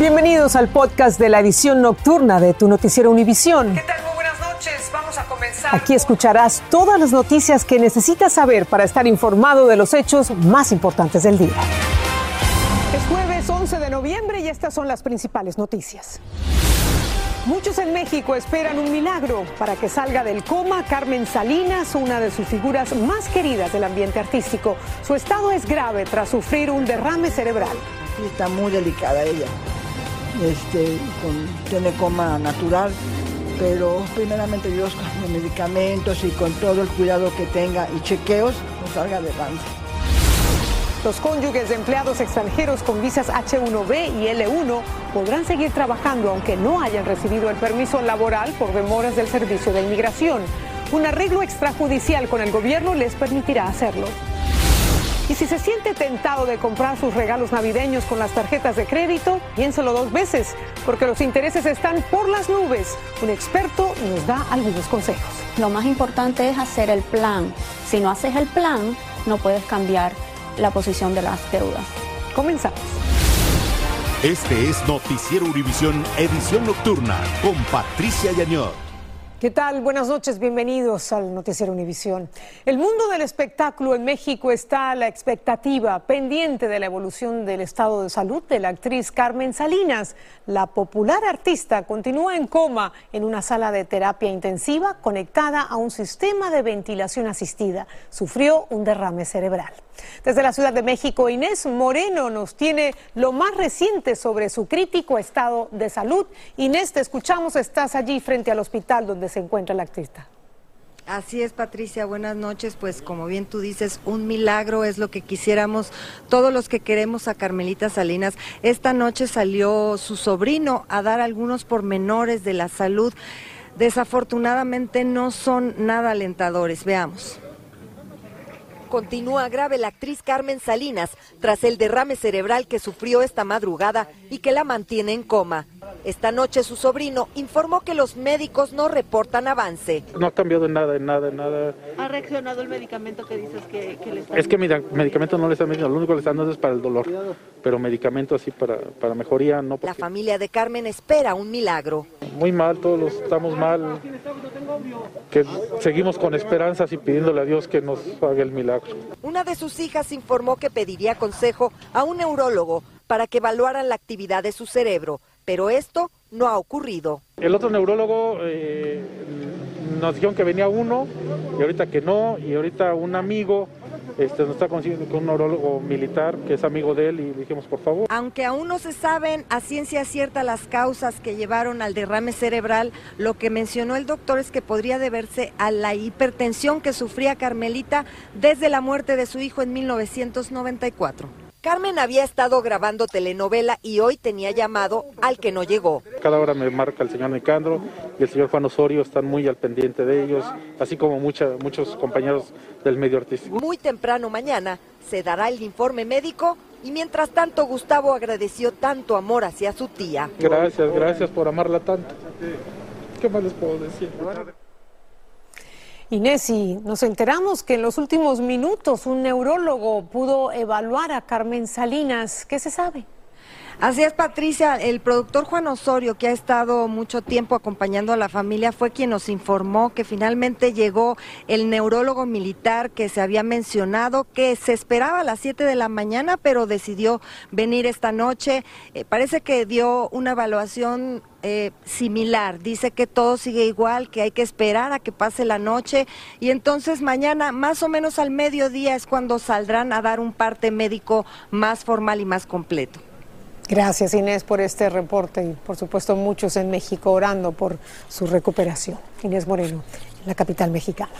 Bienvenidos al podcast de la edición nocturna de tu noticiero Univisión. ¿Qué tal? Muy buenas noches. Vamos a comenzar. Aquí escucharás todas las noticias que necesitas saber para estar informado de los hechos más importantes del día. Es jueves 11 de noviembre y estas son las principales noticias. Muchos en México esperan un milagro para que salga del coma Carmen Salinas, una de sus figuras más queridas del ambiente artístico. Su estado es grave tras sufrir un derrame cerebral. Está muy delicada ella. Este, con, tiene coma natural, pero primeramente Dios con los medicamentos y con todo el cuidado que tenga y chequeos, no salga adelante. Los cónyuges de empleados extranjeros con visas H1B y L1 podrán seguir trabajando aunque no hayan recibido el permiso laboral por demoras del Servicio de Inmigración. Un arreglo extrajudicial con el gobierno les permitirá hacerlo. Y si se siente tentado de comprar sus regalos navideños con las tarjetas de crédito, piénselo dos veces, porque los intereses están por las nubes. Un experto nos da algunos consejos. Lo más importante es hacer el plan. Si no haces el plan, no puedes cambiar la posición de las deudas. Comenzamos. Este es Noticiero Univisión Edición Nocturna con Patricia Yañor. ¿Qué tal? Buenas noches, bienvenidos al Noticiero Univisión. El mundo del espectáculo en México está a la expectativa pendiente de la evolución del estado de salud de la actriz Carmen Salinas. La popular artista continúa en coma en una sala de terapia intensiva conectada a un sistema de ventilación asistida. Sufrió un derrame cerebral. Desde la Ciudad de México, Inés Moreno nos tiene lo más reciente sobre su crítico estado de salud. Inés, te escuchamos, estás allí frente al hospital donde se encuentra la artista. Así es, Patricia, buenas noches. Pues como bien tú dices, un milagro es lo que quisiéramos todos los que queremos a Carmelita Salinas. Esta noche salió su sobrino a dar algunos pormenores de la salud. Desafortunadamente no son nada alentadores. Veamos. Continúa grave la actriz Carmen Salinas tras el derrame cerebral que sufrió esta madrugada y que la mantiene en coma. Esta noche su sobrino informó que los médicos no reportan avance. No ha cambiado en nada, en nada, en nada. ¿Ha reaccionado el medicamento que dices que, que le está Es que mira, medicamento no le están dando, lo único que le están dando es para el dolor, pero medicamento así para, para mejoría no. La Porque familia de Carmen espera un milagro. muy mal, todos los estamos mal. Que seguimos con esperanzas y pidiéndole a Dios que nos haga el milagro. Una de sus hijas informó que pediría consejo a un neurólogo para que evaluaran la actividad de su cerebro, pero esto no ha ocurrido. El otro neurólogo eh, nos dijeron que venía uno y ahorita que no y ahorita un amigo este, nos está consiguiendo con un neurólogo militar que es amigo de él y dijimos por favor. Aunque aún no se saben a ciencia cierta las causas que llevaron al derrame cerebral, lo que mencionó el doctor es que podría deberse a la hipertensión que sufría Carmelita desde la muerte de su hijo en 1994. Carmen había estado grabando telenovela y hoy tenía llamado al que no llegó. Cada hora me marca el señor Nicandro y el señor Juan Osorio, están muy al pendiente de ellos, así como mucha- muchos compañeros del medio artístico. Muy temprano mañana se dará el informe médico y mientras tanto Gustavo agradeció tanto amor hacia su tía. Gracias, gracias por amarla tanto. ¿Qué más les puedo decir? Inés, y nos enteramos que en los últimos minutos un neurólogo pudo evaluar a Carmen Salinas. ¿Qué se sabe? Así es, Patricia. El productor Juan Osorio, que ha estado mucho tiempo acompañando a la familia, fue quien nos informó que finalmente llegó el neurólogo militar que se había mencionado, que se esperaba a las 7 de la mañana, pero decidió venir esta noche. Eh, parece que dio una evaluación eh, similar. Dice que todo sigue igual, que hay que esperar a que pase la noche y entonces mañana, más o menos al mediodía, es cuando saldrán a dar un parte médico más formal y más completo. Gracias Inés por este reporte y por supuesto muchos en México orando por su recuperación. Inés Moreno, en la capital mexicana.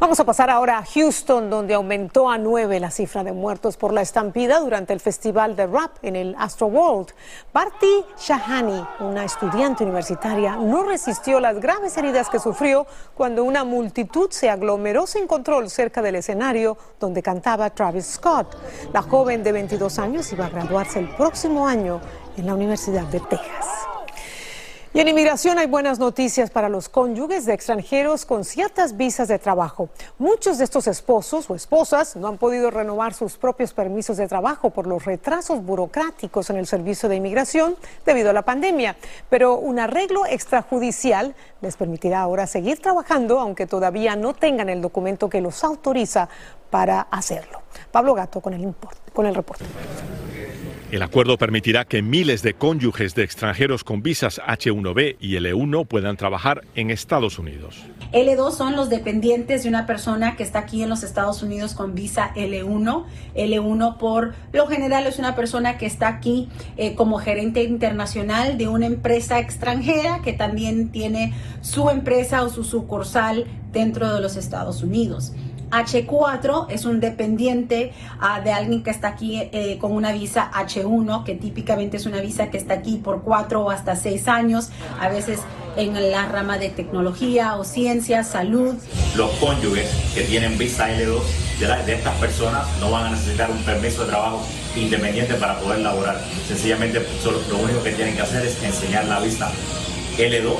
Vamos a pasar ahora a Houston, donde aumentó a nueve la cifra de muertos por la estampida durante el festival de rap en el Astro World. Barty Shahani, una estudiante universitaria, no resistió las graves heridas que sufrió cuando una multitud se aglomeró sin control cerca del escenario donde cantaba Travis Scott. La joven de 22 años iba a graduarse el próximo año en la Universidad de Texas. Y en inmigración hay buenas noticias para los cónyuges de extranjeros con ciertas visas de trabajo. Muchos de estos esposos o esposas no han podido renovar sus propios permisos de trabajo por los retrasos burocráticos en el servicio de inmigración debido a la pandemia. Pero un arreglo extrajudicial les permitirá ahora seguir trabajando aunque todavía no tengan el documento que los autoriza para hacerlo. Pablo Gato con el, con el reporte. El acuerdo permitirá que miles de cónyuges de extranjeros con visas H1B y L1 puedan trabajar en Estados Unidos. L2 son los dependientes de una persona que está aquí en los Estados Unidos con visa L1. L1 por lo general es una persona que está aquí eh, como gerente internacional de una empresa extranjera que también tiene su empresa o su sucursal dentro de los Estados Unidos. H4 es un dependiente ah, de alguien que está aquí eh, con una visa H1, que típicamente es una visa que está aquí por cuatro o hasta seis años, a veces en la rama de tecnología o ciencia, salud. Los cónyuges que tienen visa L2 de, estas personas no van a necesitar un permiso de trabajo independiente para poder laborar. Sencillamente lo único que tienen que hacer es enseñar la visa L2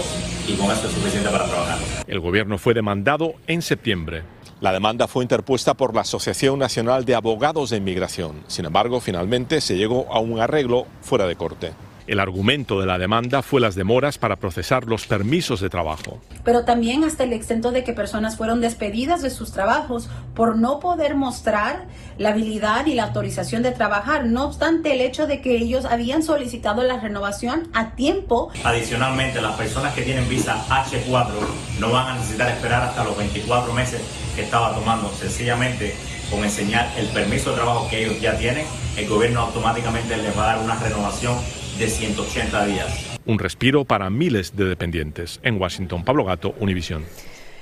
y con eso es suficiente para trabajar. El gobierno fue demandado en septiembre. La demanda fue interpuesta por la Asociación Nacional de Abogados de Inmigración. Sin embargo, finalmente se llegó a un arreglo fuera de corte. El argumento de la demanda fue las demoras para procesar los permisos de trabajo. Pero también hasta el exento de que personas fueron despedidas de sus trabajos por no poder mostrar la habilidad y la autorización de trabajar, no obstante el hecho de que ellos habían solicitado la renovación a tiempo. Adicionalmente, las personas que tienen visa H4 no van a necesitar esperar hasta los 24 meses que estaba tomando. Sencillamente, con enseñar el permiso de trabajo que ellos ya tienen, el gobierno automáticamente les va a dar una renovación de 180 días. Un respiro para miles de dependientes. En Washington, Pablo Gato, Univisión.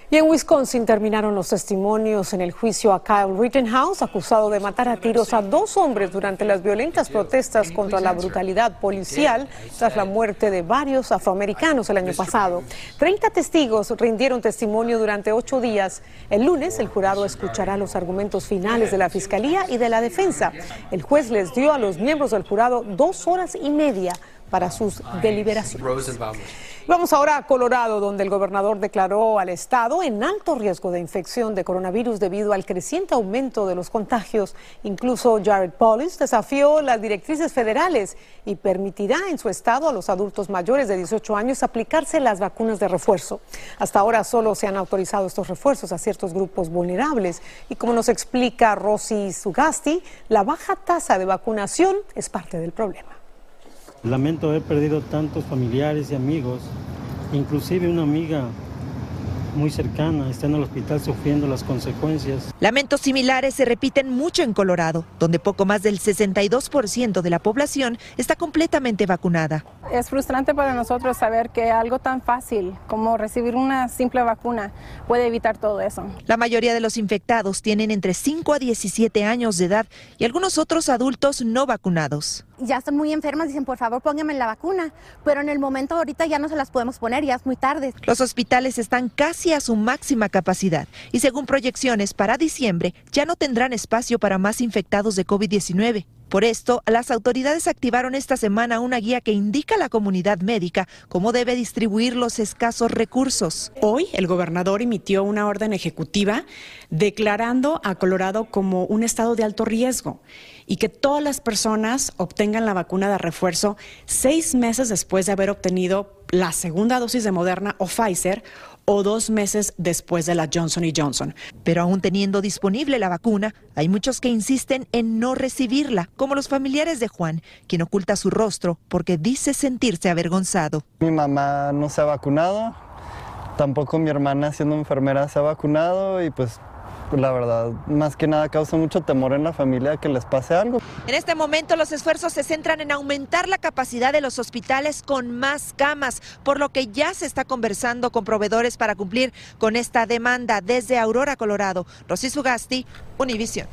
Y en Wisconsin terminaron los testimonios en el juicio a Kyle Rittenhouse, acusado de matar a tiros a dos hombres durante las violentas protestas contra la brutalidad policial tras la muerte de varios afroamericanos el año pasado. Treinta testigos rindieron testimonio durante ocho días. El lunes el jurado escuchará los argumentos finales de la fiscalía y de la defensa. El juez les dio a los miembros del jurado dos horas y media para sus deliberaciones. Vamos ahora a Colorado, donde el gobernador declaró al estado en alto riesgo de infección de coronavirus debido al creciente aumento de los contagios. Incluso Jared Polis desafió las directrices federales y permitirá en su estado a los adultos mayores de 18 años aplicarse las vacunas de refuerzo. Hasta ahora solo se han autorizado estos refuerzos a ciertos grupos vulnerables y como nos explica Rosy Sugasti, la baja tasa de vacunación es parte del problema. Lamento haber perdido tantos familiares y amigos, inclusive una amiga muy cercana, está en el hospital sufriendo las consecuencias. Lamentos similares se repiten mucho en Colorado, donde poco más del 62% de la población está completamente vacunada. Es frustrante para nosotros saber que algo tan fácil como recibir una simple vacuna puede evitar todo eso. La mayoría de los infectados tienen entre 5 a 17 años de edad y algunos otros adultos no vacunados ya están muy enfermas, dicen por favor pónganme la vacuna, pero en el momento ahorita ya no se las podemos poner, ya es muy tarde. Los hospitales están casi a su máxima capacidad y según proyecciones para diciembre ya no tendrán espacio para más infectados de COVID-19. Por esto, las autoridades activaron esta semana una guía que indica a la comunidad médica cómo debe distribuir los escasos recursos. Hoy el gobernador emitió una orden ejecutiva declarando a Colorado como un estado de alto riesgo y que todas las personas obtengan la vacuna de refuerzo seis meses después de haber obtenido la segunda dosis de Moderna o Pfizer o dos meses después de la Johnson Johnson. Pero aún teniendo disponible la vacuna, hay muchos que insisten en no recibirla, como los familiares de Juan, quien oculta su rostro porque dice sentirse avergonzado. Mi mamá no se ha vacunado, tampoco mi hermana siendo enfermera se ha vacunado y pues la verdad, más que nada causa mucho temor en la familia que les pase algo. En este momento los esfuerzos se centran en aumentar la capacidad de los hospitales con más camas, por lo que ya se está conversando con proveedores para cumplir con esta demanda desde Aurora, Colorado. Rosy Sugasti, Univision.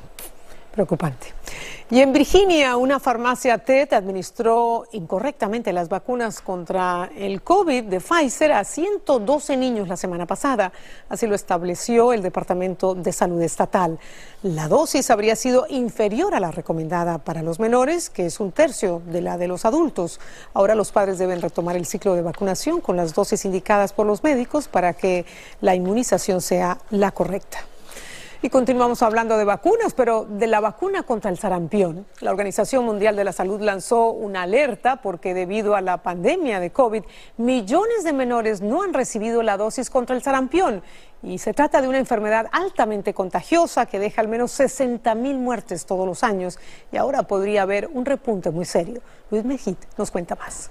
Preocupante. Y en Virginia, una farmacia TED administró incorrectamente las vacunas contra el COVID de Pfizer a 112 niños la semana pasada. Así lo estableció el Departamento de Salud Estatal. La dosis habría sido inferior a la recomendada para los menores, que es un tercio de la de los adultos. Ahora los padres deben retomar el ciclo de vacunación con las dosis indicadas por los médicos para que la inmunización sea la correcta. Y continuamos hablando de vacunas, pero de la vacuna contra el sarampión. La Organización Mundial de la Salud lanzó una alerta porque debido a la pandemia de COVID, millones de menores no han recibido la dosis contra el sarampión. Y se trata de una enfermedad altamente contagiosa que deja al menos 60 mil muertes todos los años y ahora podría haber un repunte muy serio. Luis Mejit nos cuenta más.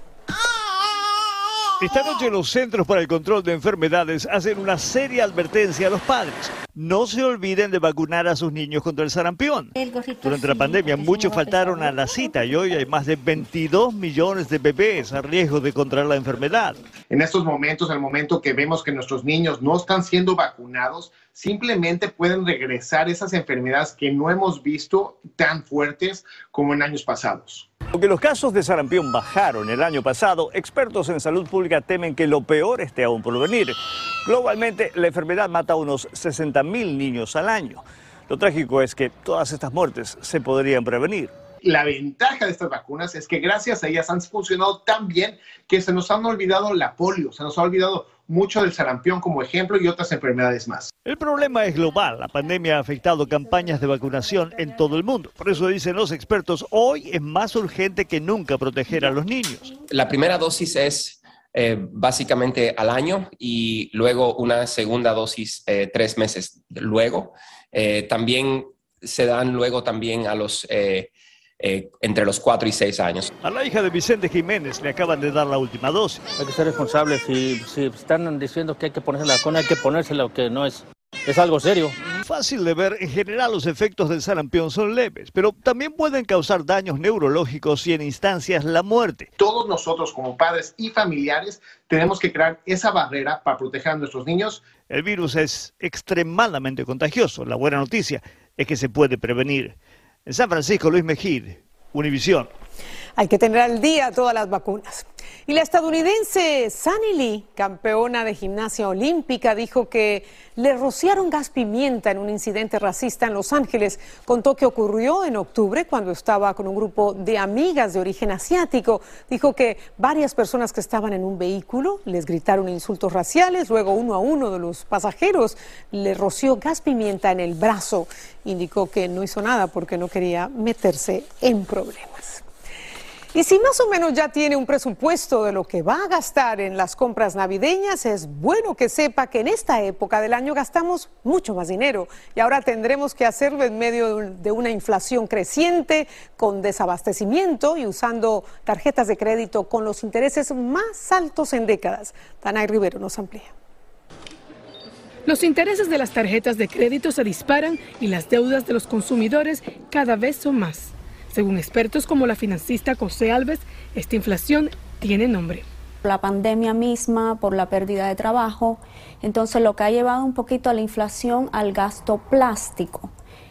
Esta noche los Centros para el Control de Enfermedades hacen una seria advertencia a los padres. No se olviden de vacunar a sus niños contra el sarampión. Durante la pandemia muchos faltaron a la cita y hoy hay más de 22 millones de bebés a riesgo de contraer la enfermedad. En estos momentos, en el momento que vemos que nuestros niños no están siendo vacunados, simplemente pueden regresar esas enfermedades que no hemos visto tan fuertes como en años pasados. Aunque los casos de sarampión bajaron el año pasado, expertos en salud pública temen que lo peor esté aún por venir. Globalmente, la enfermedad mata a unos 60 mil niños al año. Lo trágico es que todas estas muertes se podrían prevenir. La ventaja de estas vacunas es que gracias a ellas han funcionado tan bien que se nos han olvidado la polio, se nos ha olvidado mucho del sarampión como ejemplo y otras enfermedades más. El problema es global. La pandemia ha afectado campañas de vacunación en todo el mundo. Por eso dicen los expertos, hoy es más urgente que nunca proteger a los niños. La primera dosis es eh, básicamente al año y luego una segunda dosis eh, tres meses luego. Eh, también se dan luego también a los eh, entre los 4 y 6 años. A la hija de Vicente Jiménez le acaban de dar la última dosis. Hay que ser responsables. Si, si están diciendo que hay que ponerse la vacuna, hay que ponérsela, que no es, es algo serio. Fácil de ver, en general los efectos del sarampión son leves, pero también pueden causar daños neurológicos y en instancias la muerte. Todos nosotros como padres y familiares tenemos que crear esa barrera para proteger a nuestros niños. El virus es extremadamente contagioso. La buena noticia es que se puede prevenir. En San Francisco, Luis Mejid, Univisión. Hay que tener al día todas las vacunas. Y la estadounidense Sunny Lee, campeona de gimnasia olímpica, dijo que le rociaron gas pimienta en un incidente racista en Los Ángeles. Contó que ocurrió en octubre cuando estaba con un grupo de amigas de origen asiático. Dijo que varias personas que estaban en un vehículo les gritaron insultos raciales. Luego uno a uno de los pasajeros le roció gas pimienta en el brazo. Indicó que no hizo nada porque no quería meterse en problemas. Y si más o menos ya tiene un presupuesto de lo que va a gastar en las compras navideñas, es bueno que sepa que en esta época del año gastamos mucho más dinero y ahora tendremos que hacerlo en medio de una inflación creciente, con desabastecimiento y usando tarjetas de crédito con los intereses más altos en décadas. Tanay Rivero nos amplía. Los intereses de las tarjetas de crédito se disparan y las deudas de los consumidores cada vez son más. Según expertos como la financista José Alves, esta inflación tiene nombre. La pandemia misma, por la pérdida de trabajo, entonces lo que ha llevado un poquito a la inflación al gasto plástico.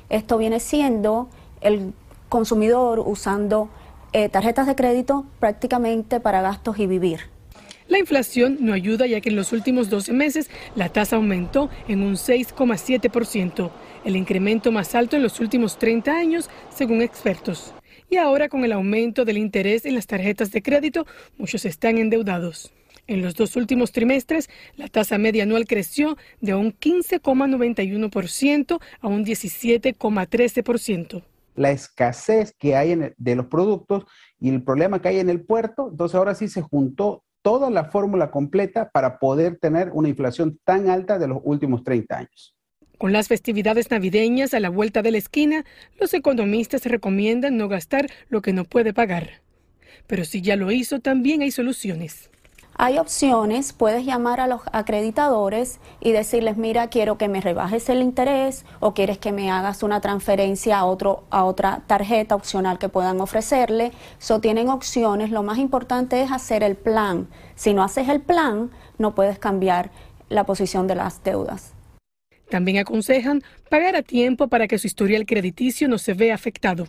Esto viene siendo el consumidor usando eh, tarjetas de crédito prácticamente para gastos y vivir. La inflación no ayuda ya que en los últimos 12 meses la tasa aumentó en un 6,7% el incremento más alto en los últimos 30 años, según expertos. Y ahora con el aumento del interés en las tarjetas de crédito, muchos están endeudados. En los dos últimos trimestres, la tasa media anual creció de un 15,91% a un 17,13%. La escasez que hay de los productos y el problema que hay en el puerto, entonces ahora sí se juntó toda la fórmula completa para poder tener una inflación tan alta de los últimos 30 años. Con las festividades navideñas a la vuelta de la esquina, los economistas recomiendan no gastar lo que no puede pagar. Pero si ya lo hizo, también hay soluciones. Hay opciones, puedes llamar a los acreditadores y decirles, mira, quiero que me rebajes el interés o quieres que me hagas una transferencia a, otro, a otra tarjeta opcional que puedan ofrecerle. So, tienen opciones, lo más importante es hacer el plan. Si no haces el plan, no puedes cambiar la posición de las deudas. También aconsejan pagar a tiempo para que su historial crediticio no se vea afectado.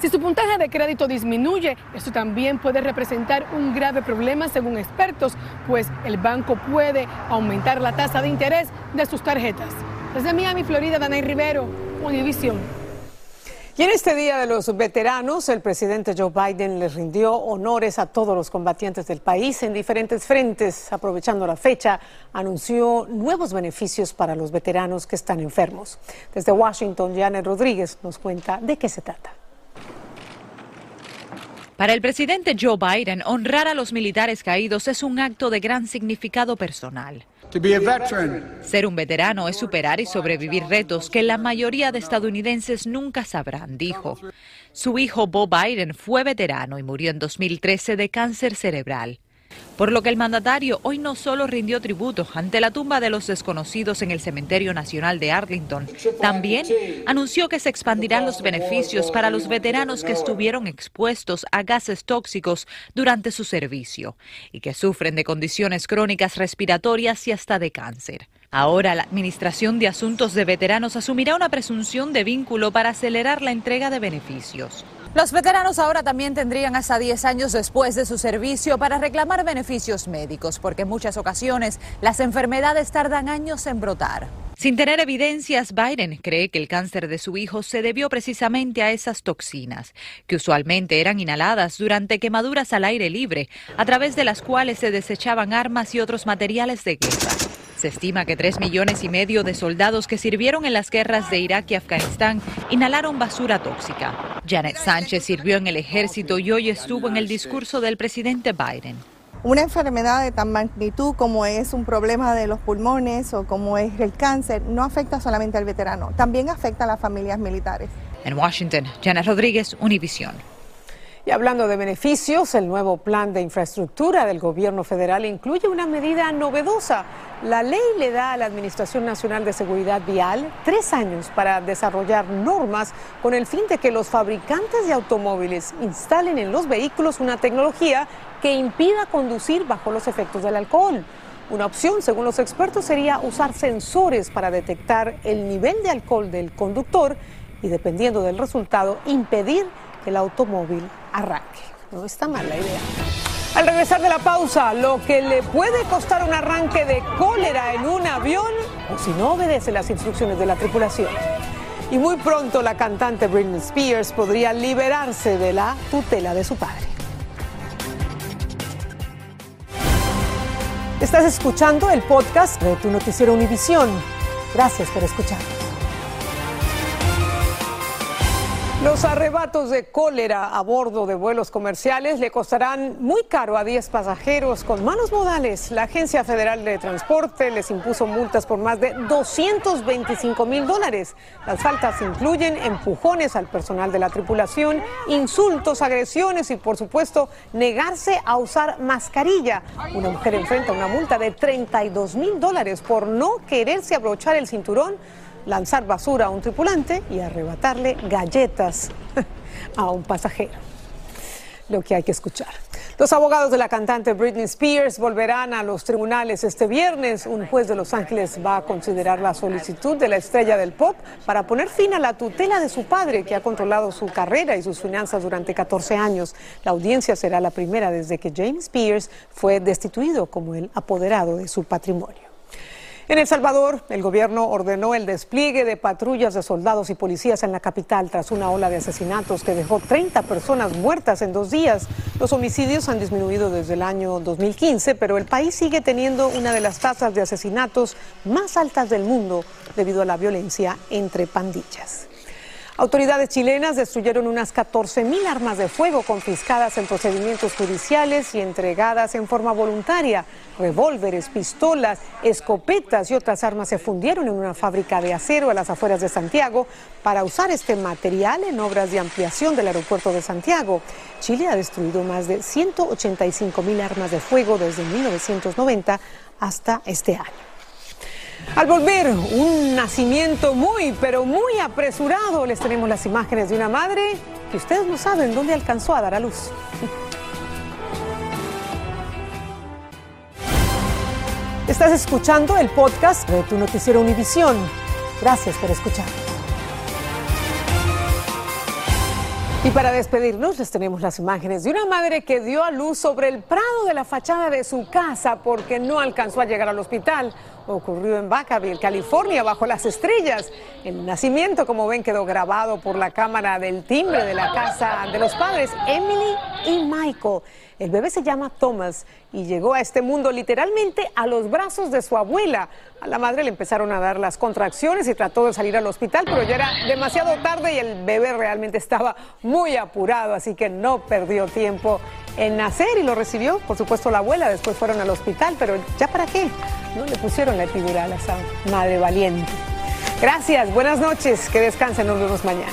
Si su puntaje de crédito disminuye, eso también puede representar un grave problema según expertos, pues el banco puede aumentar la tasa de interés de sus tarjetas. Desde Miami, Florida, Danay Rivero, Univision. Y en este Día de los Veteranos, el presidente Joe Biden le rindió honores a todos los combatientes del país en diferentes frentes. Aprovechando la fecha, anunció nuevos beneficios para los veteranos que están enfermos. Desde Washington, Janet Rodríguez nos cuenta de qué se trata. Para el presidente Joe Biden, honrar a los militares caídos es un acto de gran significado personal. Ser un veterano es superar y sobrevivir retos que la mayoría de estadounidenses nunca sabrán, dijo. Su hijo Bob Biden fue veterano y murió en 2013 de cáncer cerebral por lo que el mandatario hoy no solo rindió tributo ante la tumba de los desconocidos en el Cementerio Nacional de Arlington, también anunció que se expandirán los beneficios para los veteranos que estuvieron expuestos a gases tóxicos durante su servicio y que sufren de condiciones crónicas respiratorias y hasta de cáncer. Ahora la Administración de Asuntos de Veteranos asumirá una presunción de vínculo para acelerar la entrega de beneficios. Los veteranos ahora también tendrían hasta 10 años después de su servicio para reclamar beneficios médicos, porque en muchas ocasiones las enfermedades tardan años en brotar. Sin tener evidencias, Biden cree que el cáncer de su hijo se debió precisamente a esas toxinas, que usualmente eran inhaladas durante quemaduras al aire libre, a través de las cuales se desechaban armas y otros materiales de guerra. Se estima que tres millones y medio de soldados que sirvieron en las guerras de Irak y Afganistán inhalaron basura tóxica. Janet Sánchez sirvió en el ejército y hoy estuvo en el discurso del presidente Biden. Una enfermedad de tan magnitud como es un problema de los pulmones o como es el cáncer no afecta solamente al veterano, también afecta a las familias militares. En Washington, Janet Rodríguez, Univision. Y hablando de beneficios, el nuevo plan de infraestructura del gobierno federal incluye una medida novedosa. La ley le da a la Administración Nacional de Seguridad Vial tres años para desarrollar normas con el fin de que los fabricantes de automóviles instalen en los vehículos una tecnología que impida conducir bajo los efectos del alcohol. Una opción, según los expertos, sería usar sensores para detectar el nivel de alcohol del conductor y, dependiendo del resultado, impedir el automóvil arranque. No está mal la idea. Al regresar de la pausa, lo que le puede costar un arranque de cólera en un avión o si no obedece las instrucciones de la tripulación. Y muy pronto la cantante Britney Spears podría liberarse de la tutela de su padre. Estás escuchando el podcast de tu noticiero Univisión. Gracias por escuchar. Los arrebatos de cólera a bordo de vuelos comerciales le costarán muy caro a 10 pasajeros con malos modales. La Agencia Federal de Transporte les impuso multas por más de 225 mil dólares. Las faltas incluyen empujones al personal de la tripulación, insultos, agresiones y, por supuesto, negarse a usar mascarilla. Una mujer enfrenta una multa de 32 mil dólares por no quererse abrochar el cinturón lanzar basura a un tripulante y arrebatarle galletas a un pasajero. Lo que hay que escuchar. Los abogados de la cantante Britney Spears volverán a los tribunales este viernes. Un juez de Los Ángeles va a considerar la solicitud de la estrella del pop para poner fin a la tutela de su padre, que ha controlado su carrera y sus finanzas durante 14 años. La audiencia será la primera desde que James Spears fue destituido como el apoderado de su patrimonio. En El Salvador, el gobierno ordenó el despliegue de patrullas de soldados y policías en la capital tras una ola de asesinatos que dejó 30 personas muertas en dos días. Los homicidios han disminuido desde el año 2015, pero el país sigue teniendo una de las tasas de asesinatos más altas del mundo debido a la violencia entre pandillas. Autoridades chilenas destruyeron unas 14.000 armas de fuego confiscadas en procedimientos judiciales y entregadas en forma voluntaria. Revólveres, pistolas, escopetas y otras armas se fundieron en una fábrica de acero a las afueras de Santiago para usar este material en obras de ampliación del aeropuerto de Santiago. Chile ha destruido más de 185.000 armas de fuego desde 1990 hasta este año. Al volver, un nacimiento muy, pero muy apresurado. Les tenemos las imágenes de una madre que ustedes no saben dónde alcanzó a dar a luz. Estás escuchando el podcast de tu noticiero Univisión. Gracias por escucharnos. Y para despedirnos les tenemos las imágenes de una madre que dio a luz sobre el prado de la fachada de su casa porque no alcanzó a llegar al hospital. Ocurrió en Vacaville, California, bajo las estrellas. El nacimiento, como ven, quedó grabado por la cámara del timbre de la casa de los padres, Emily y Michael. El bebé se llama Thomas y llegó a este mundo literalmente a los brazos de su abuela. A la madre le empezaron a dar las contracciones y trató de salir al hospital, pero ya era demasiado tarde y el bebé realmente estaba muy apurado, así que no perdió tiempo en nacer y lo recibió, por supuesto, la abuela. Después fueron al hospital, pero ¿ya para qué? No le pusieron la epidural a esa madre valiente. Gracias, buenas noches, que descansen, nos vemos mañana.